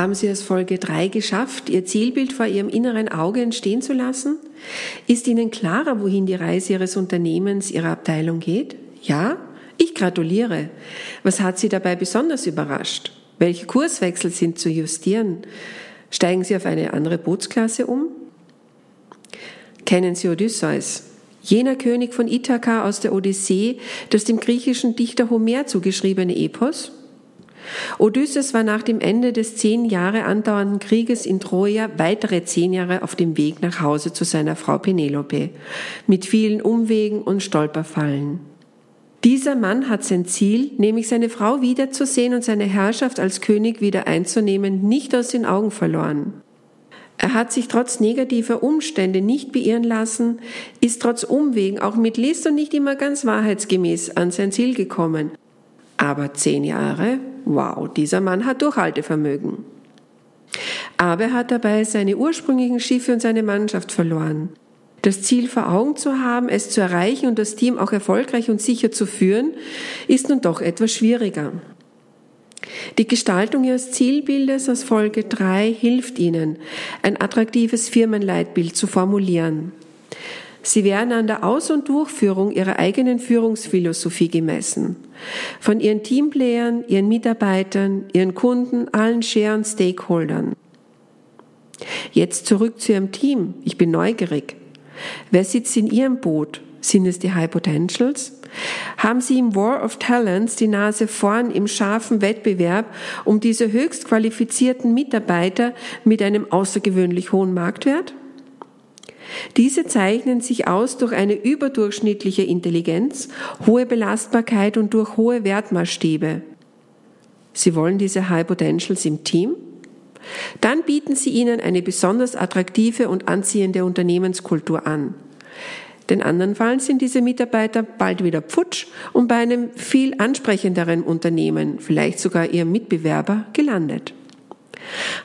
Haben Sie es Folge 3 geschafft, Ihr Zielbild vor Ihrem inneren Auge entstehen zu lassen? Ist Ihnen klarer, wohin die Reise Ihres Unternehmens, Ihrer Abteilung geht? Ja? Ich gratuliere. Was hat Sie dabei besonders überrascht? Welche Kurswechsel sind zu justieren? Steigen Sie auf eine andere Bootsklasse um? Kennen Sie Odysseus? Jener König von Ithaka aus der Odyssee, das dem griechischen Dichter Homer zugeschriebene Epos? Odysseus war nach dem Ende des zehn Jahre andauernden Krieges in Troja weitere zehn Jahre auf dem Weg nach Hause zu seiner Frau Penelope, mit vielen Umwegen und Stolperfallen. Dieser Mann hat sein Ziel, nämlich seine Frau wiederzusehen und seine Herrschaft als König wieder einzunehmen, nicht aus den Augen verloren. Er hat sich trotz negativer Umstände nicht beirren lassen, ist trotz Umwegen auch mit List und nicht immer ganz wahrheitsgemäß an sein Ziel gekommen. Aber zehn Jahre Wow, dieser Mann hat Durchhaltevermögen. Aber er hat dabei seine ursprünglichen Schiffe und seine Mannschaft verloren. Das Ziel vor Augen zu haben, es zu erreichen und das Team auch erfolgreich und sicher zu führen, ist nun doch etwas schwieriger. Die Gestaltung Ihres Zielbildes aus Folge 3 hilft Ihnen, ein attraktives Firmenleitbild zu formulieren. Sie werden an der Aus- und Durchführung ihrer eigenen Führungsphilosophie gemessen. Von ihren Teamplayern, ihren Mitarbeitern, ihren Kunden, allen und Stakeholdern. Jetzt zurück zu Ihrem Team. Ich bin neugierig. Wer sitzt in Ihrem Boot? Sind es die High Potentials? Haben Sie im War of Talents die Nase vorn im scharfen Wettbewerb um diese höchst qualifizierten Mitarbeiter mit einem außergewöhnlich hohen Marktwert? Diese zeichnen sich aus durch eine überdurchschnittliche Intelligenz, hohe Belastbarkeit und durch hohe Wertmaßstäbe. Sie wollen diese High Potentials im Team? Dann bieten Sie ihnen eine besonders attraktive und anziehende Unternehmenskultur an. Den andernfalls sind diese Mitarbeiter bald wieder pfutsch und bei einem viel ansprechenderen Unternehmen, vielleicht sogar ihrem Mitbewerber, gelandet.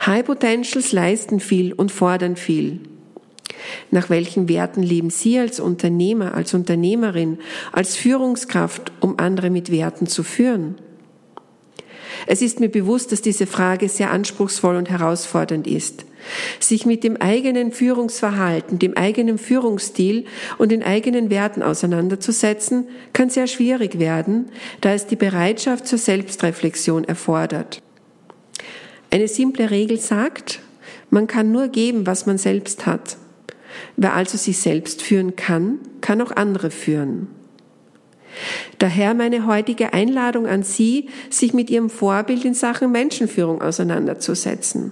High Potentials leisten viel und fordern viel. Nach welchen Werten leben Sie als Unternehmer, als Unternehmerin, als Führungskraft, um andere mit Werten zu führen? Es ist mir bewusst, dass diese Frage sehr anspruchsvoll und herausfordernd ist. Sich mit dem eigenen Führungsverhalten, dem eigenen Führungsstil und den eigenen Werten auseinanderzusetzen, kann sehr schwierig werden, da es die Bereitschaft zur Selbstreflexion erfordert. Eine simple Regel sagt, man kann nur geben, was man selbst hat. Wer also sich selbst führen kann, kann auch andere führen. Daher meine heutige Einladung an Sie, sich mit Ihrem Vorbild in Sachen Menschenführung auseinanderzusetzen.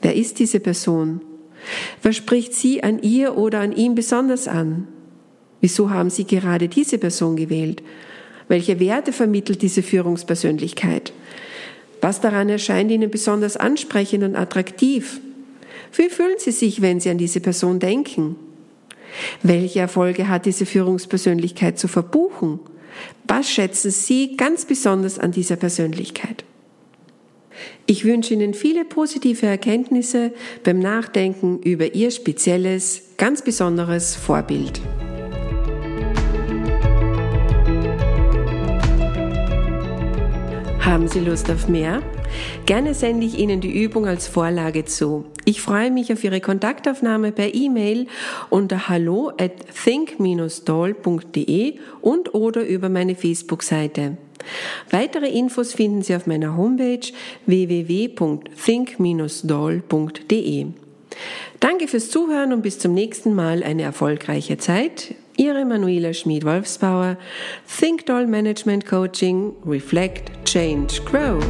Wer ist diese Person? Was spricht Sie an ihr oder an ihm besonders an? Wieso haben Sie gerade diese Person gewählt? Welche Werte vermittelt diese Führungspersönlichkeit? Was daran erscheint Ihnen besonders ansprechend und attraktiv? Wie fühlen Sie sich, wenn Sie an diese Person denken? Welche Erfolge hat diese Führungspersönlichkeit zu verbuchen? Was schätzen Sie ganz besonders an dieser Persönlichkeit? Ich wünsche Ihnen viele positive Erkenntnisse beim Nachdenken über Ihr spezielles, ganz besonderes Vorbild. Haben Sie Lust auf mehr? Gerne sende ich Ihnen die Übung als Vorlage zu. Ich freue mich auf Ihre Kontaktaufnahme per E-Mail unter hallo at think-doll.de und oder über meine Facebook-Seite. Weitere Infos finden Sie auf meiner Homepage www.think-doll.de. Danke fürs Zuhören und bis zum nächsten Mal eine erfolgreiche Zeit. Ihre Manuela Schmid-Wolfsbauer, Think Doll Management Coaching, Reflect, Change, Grow.